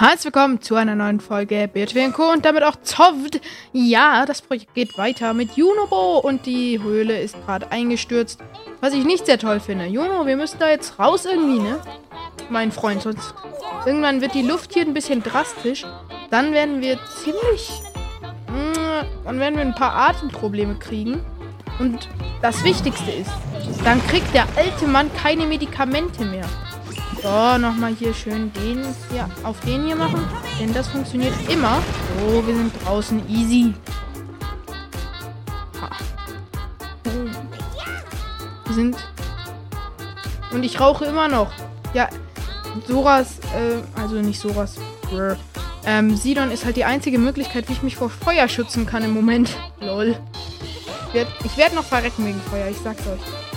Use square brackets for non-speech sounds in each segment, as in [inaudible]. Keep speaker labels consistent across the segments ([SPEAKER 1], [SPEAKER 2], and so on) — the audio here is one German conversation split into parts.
[SPEAKER 1] Herzlich willkommen zu einer neuen Folge BTW Co. und damit auch Zovd. Ja, das Projekt geht weiter mit Junobo und die Höhle ist gerade eingestürzt, was ich nicht sehr toll finde. Juno, wir müssen da jetzt raus irgendwie, ne? Mein Freund, sonst irgendwann wird die Luft hier ein bisschen drastisch. Dann werden wir ziemlich... Mh, dann werden wir ein paar Atemprobleme kriegen. Und das Wichtigste ist, dann kriegt der alte Mann keine Medikamente mehr. So, nochmal hier schön den hier auf den hier machen. Denn das funktioniert immer. So, wir sind draußen. Easy. Ha. Wir sind... Und ich rauche immer noch. Ja, Soras, äh, also nicht Soras. Brr. Ähm, Sidon ist halt die einzige Möglichkeit, wie ich mich vor Feuer schützen kann im Moment. [laughs] Lol. Ich werde werd noch verrecken wegen Feuer, ich sag's euch.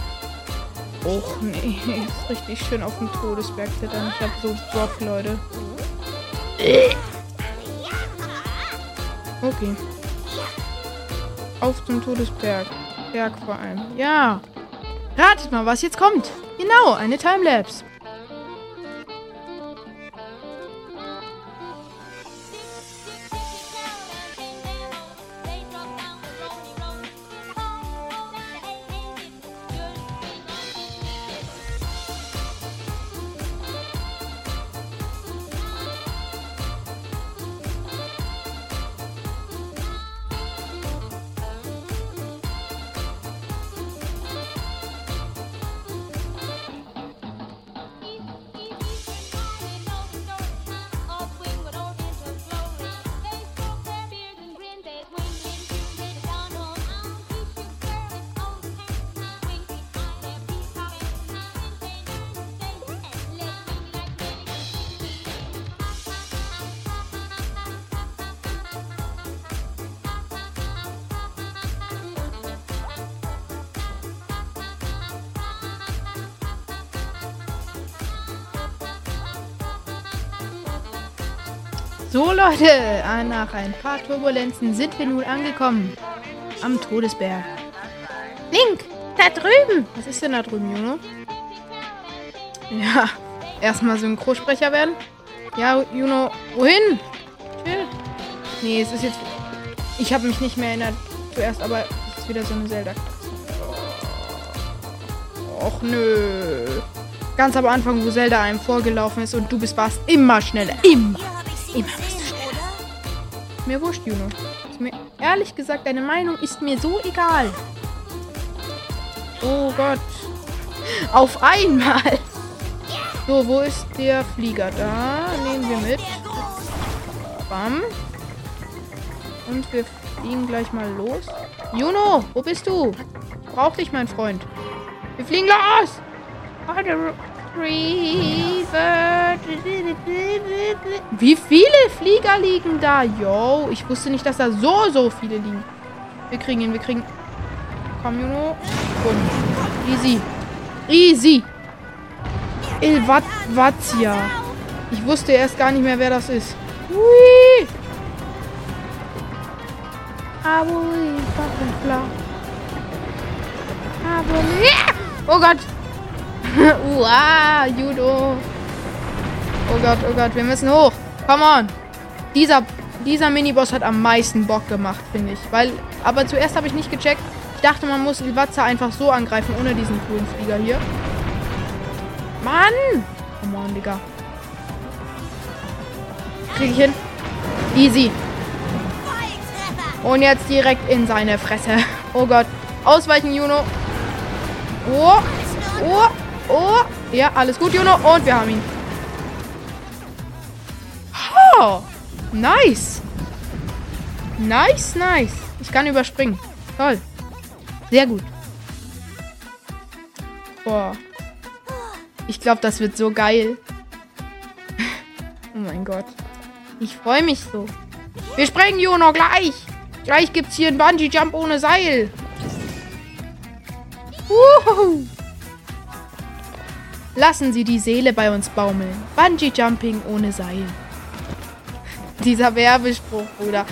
[SPEAKER 1] Och nee, ist richtig schön auf dem Todesberg klettern. Ich hab so Bock, Leute. Okay. Auf zum Todesberg. Berg vor allem. Ja. Ratet mal, was jetzt kommt. Genau, eine Timelapse. So Leute, äh, nach ein paar Turbulenzen sind wir nun angekommen. Am Todesberg. Link, da drüben. Was ist denn da drüben, Junge? Ja, erstmal Synchrosprecher werden. Ja, Juno, wohin? Chill. Nee, es ist jetzt... Ich habe mich nicht mehr erinnert zuerst, aber es ist wieder so eine zelda Och, nö. Ganz am Anfang, wo Zelda einem vorgelaufen ist und du bist warst immer schneller. Immer. Immer bist du schneller. Mir wurscht, Juno. Ist mir, ehrlich gesagt, deine Meinung ist mir so egal. Oh Gott. Auf einmal. So, wo ist der Flieger? Da nehmen wir mit. Bam. Und wir fliegen gleich mal los. Juno, wo bist du? Brauch dich, mein Freund. Wir fliegen los! Wie viele Flieger liegen da? Yo, ich wusste nicht, dass da so, so viele liegen. Wir kriegen ihn, wir kriegen... Komm, Juno. Bumm. Easy. Easy. Ilvatia. Ich wusste erst gar nicht mehr, wer das ist. Hui. Oh Gott. [laughs] Uah, Judo. Oh Gott, oh Gott, wir müssen hoch. Come on. Dieser, dieser Miniboss hat am meisten Bock gemacht, finde ich. Weil, aber zuerst habe ich nicht gecheckt. Ich dachte, man muss Ilvatza einfach so angreifen, ohne diesen coolen Flieger hier. Mann! Come on, Digga. Krieg ich hin? Easy. Und jetzt direkt in seine Fresse. Oh Gott. Ausweichen, Juno. Oh. Oh. Oh, ja, alles gut, Juno. Und wir haben ihn. Nice. Nice, nice. Ich kann überspringen. Toll. Sehr gut. Boah. Ich glaube, das wird so geil. [laughs] oh mein Gott. Ich freue mich so. Wir springen, Juno, gleich. Gleich gibt es hier einen Bungee-Jump ohne Seil. Wuhu. Lassen Sie die Seele bei uns baumeln. Bungee Jumping ohne Seil. Dieser Werbespruch, Bruder.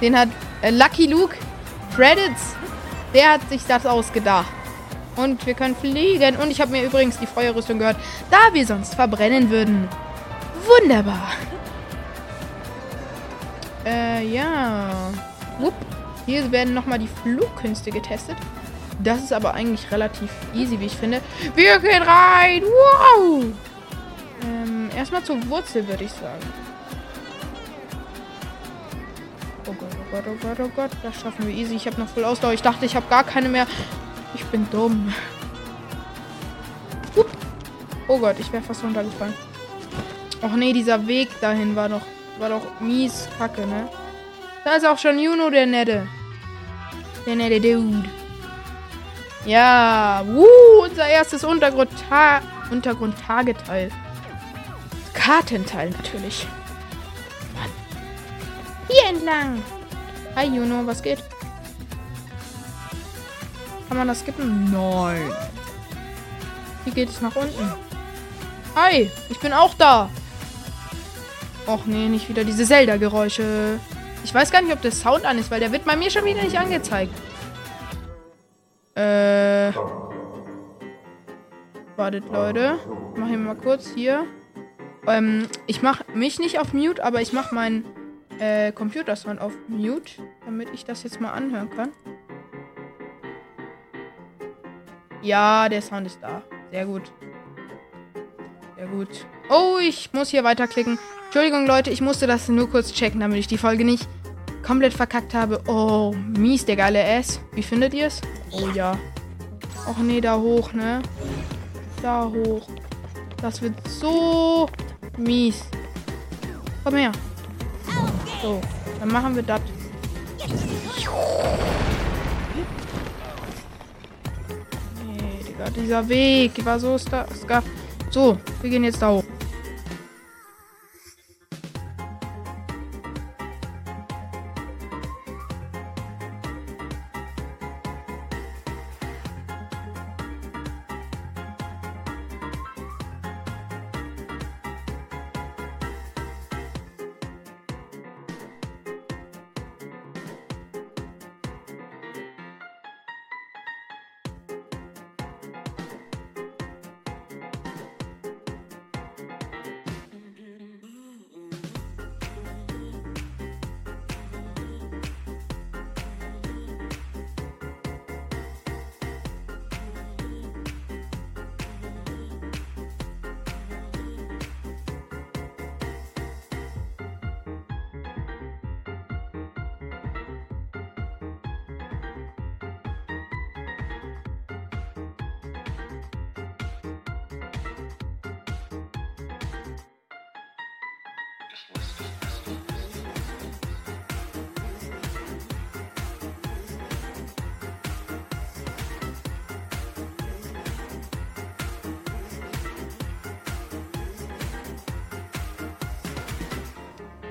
[SPEAKER 1] Den hat äh, Lucky Luke Credits. Der hat sich das ausgedacht. Und wir können fliegen. Und ich habe mir übrigens die Feuerrüstung gehört, da wir sonst verbrennen würden. Wunderbar. Äh, ja. Upp. Hier werden nochmal die Flugkünste getestet. Das ist aber eigentlich relativ easy, wie ich finde. Wir gehen rein! Wow! Ähm, erstmal zur Wurzel, würde ich sagen. Gott, oh Gott, oh Gott. Das schaffen wir easy. Ich habe noch voll Ausdauer. Ich dachte, ich habe gar keine mehr. Ich bin dumm. Upp. Oh Gott, ich wäre fast runtergefallen. Och nee, dieser Weg dahin war doch, war doch mies kacke, ne? Da ist auch schon Juno, der Nette. Der nette Dude. Ja, wuh, unser erstes Untergrund-Ta Untergrund-Tageteil. Kartenteil natürlich. Mann. Hier entlang. Hi Juno, was geht? Kann man das skippen? Nein. Hier geht es nach unten. Hi, ich bin auch da. Och nee, nicht wieder diese Zelda-Geräusche. Ich weiß gar nicht, ob der Sound an ist, weil der wird bei mir schon wieder nicht angezeigt. Äh. Wartet, Leute. Ich mach hier mal kurz hier. Ähm, ich mach mich nicht auf Mute, aber ich mach meinen äh, Computersound auf Mute, damit ich das jetzt mal anhören kann. Ja, der Sound ist da. Sehr gut. Sehr gut. Oh, ich muss hier weiterklicken. Entschuldigung, Leute, ich musste das nur kurz checken, damit ich die Folge nicht komplett verkackt habe. Oh, mies, der geile S. Wie findet ihr es? Oh ja. Och nee, da hoch, ne? Da hoch. Das wird so mies. Komm her. So, dann machen wir das. Nee, Digga, dieser Weg war so ska. So, wir gehen jetzt da hoch.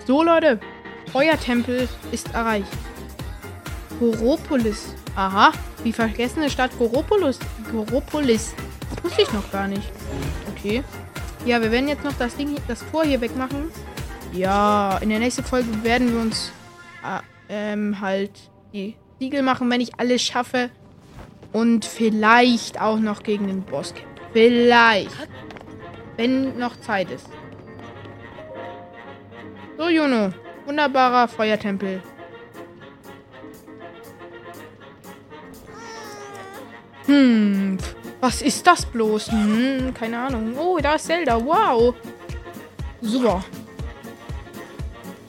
[SPEAKER 1] So, Leute. Feuertempel ist erreicht. Goropolis. Aha. Die vergessene Stadt Goropolis. Goropolis. Das wusste ich noch gar nicht. Okay. Ja, wir werden jetzt noch das Ding, das Tor hier wegmachen. Ja, in der nächsten Folge werden wir uns äh, ähm, halt die Siegel machen, wenn ich alles schaffe. Und vielleicht auch noch gegen den Boss kämpfen. Vielleicht. Wenn noch Zeit ist. So, Juno. Wunderbarer Feuertempel. Hm, was ist das bloß? Hm, keine Ahnung. Oh, da ist Zelda. Wow. Super.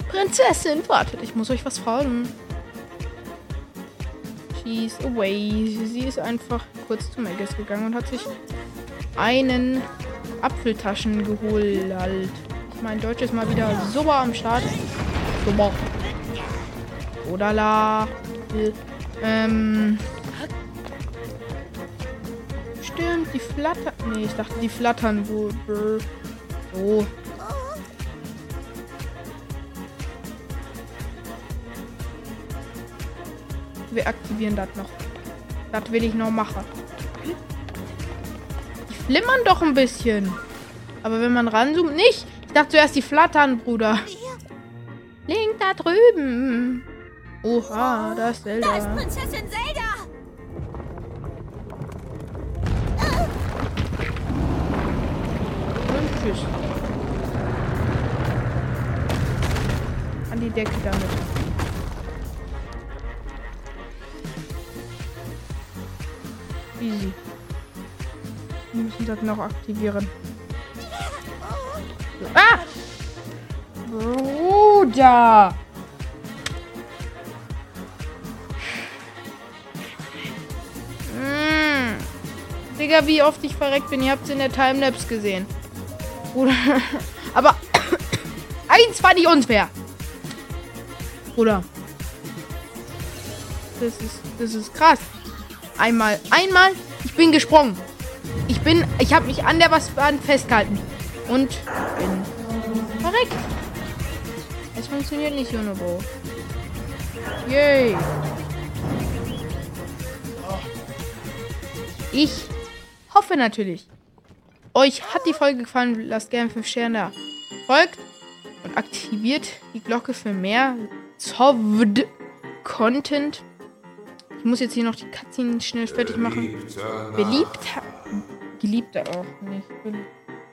[SPEAKER 1] Prinzessin, wartet, ich muss euch was fragen. She's away. Sie ist einfach kurz zu Megas gegangen und hat sich einen Apfeltaschen geholt. Halt. Mein Deutsch ist mal wieder super am Start. Super. Odala. Ähm. Stimmt, die flattern. Nee, ich dachte, die flattern wohl. So. Wir aktivieren das noch. Das will ich noch machen. Die flimmern doch ein bisschen. Aber wenn man ranzoomt, nicht. Ich dachte zuerst, die flattern, Bruder. Link da drüben. Oha, da ist Zelda. Da ist Prinzessin Zelda. Und tschüss. An die Decke damit. Easy. Wir müssen das noch aktivieren. Bruder! Mm. Digga, wie oft ich verreckt bin. Ihr habt es in der Timelapse gesehen. Bruder. [laughs] Aber [coughs] eins war nicht unfair. Bruder. Das ist, das ist krass. Einmal, einmal, ich bin gesprungen. Ich bin, ich habe mich an der Wand festgehalten. Und bin verreckt. Es funktioniert nicht, Junobo. Yay. Ich hoffe natürlich, euch hat die Folge gefallen. Lasst gerne 5 Sterne da. Folgt und aktiviert die Glocke für mehr Zovd-Content. Ich muss jetzt hier noch die Cutscene schnell fertig machen. Beliebt. Geliebter auch nicht.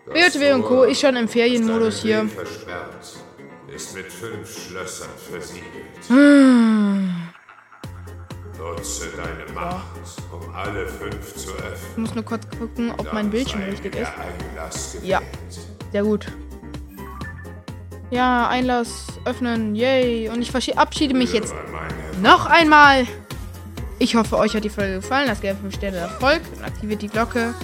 [SPEAKER 1] BOTW und Co. ist schon im Ferienmodus hier.
[SPEAKER 2] Ist mit fünf Schlössern versiegelt.
[SPEAKER 1] Ah.
[SPEAKER 2] Nutze deine Macht, um alle fünf zu öffnen.
[SPEAKER 1] Ich muss nur kurz gucken, ob mein Bildschirm richtig ist.
[SPEAKER 2] Einlass
[SPEAKER 1] Ja. Sehr gut. Ja, Einlass öffnen. Yay. Und ich verabschiede mich jetzt noch einmal. Ich hoffe, euch hat die Folge gefallen. Lasst gerne 5 Sterne Erfolg und aktiviert die Glocke.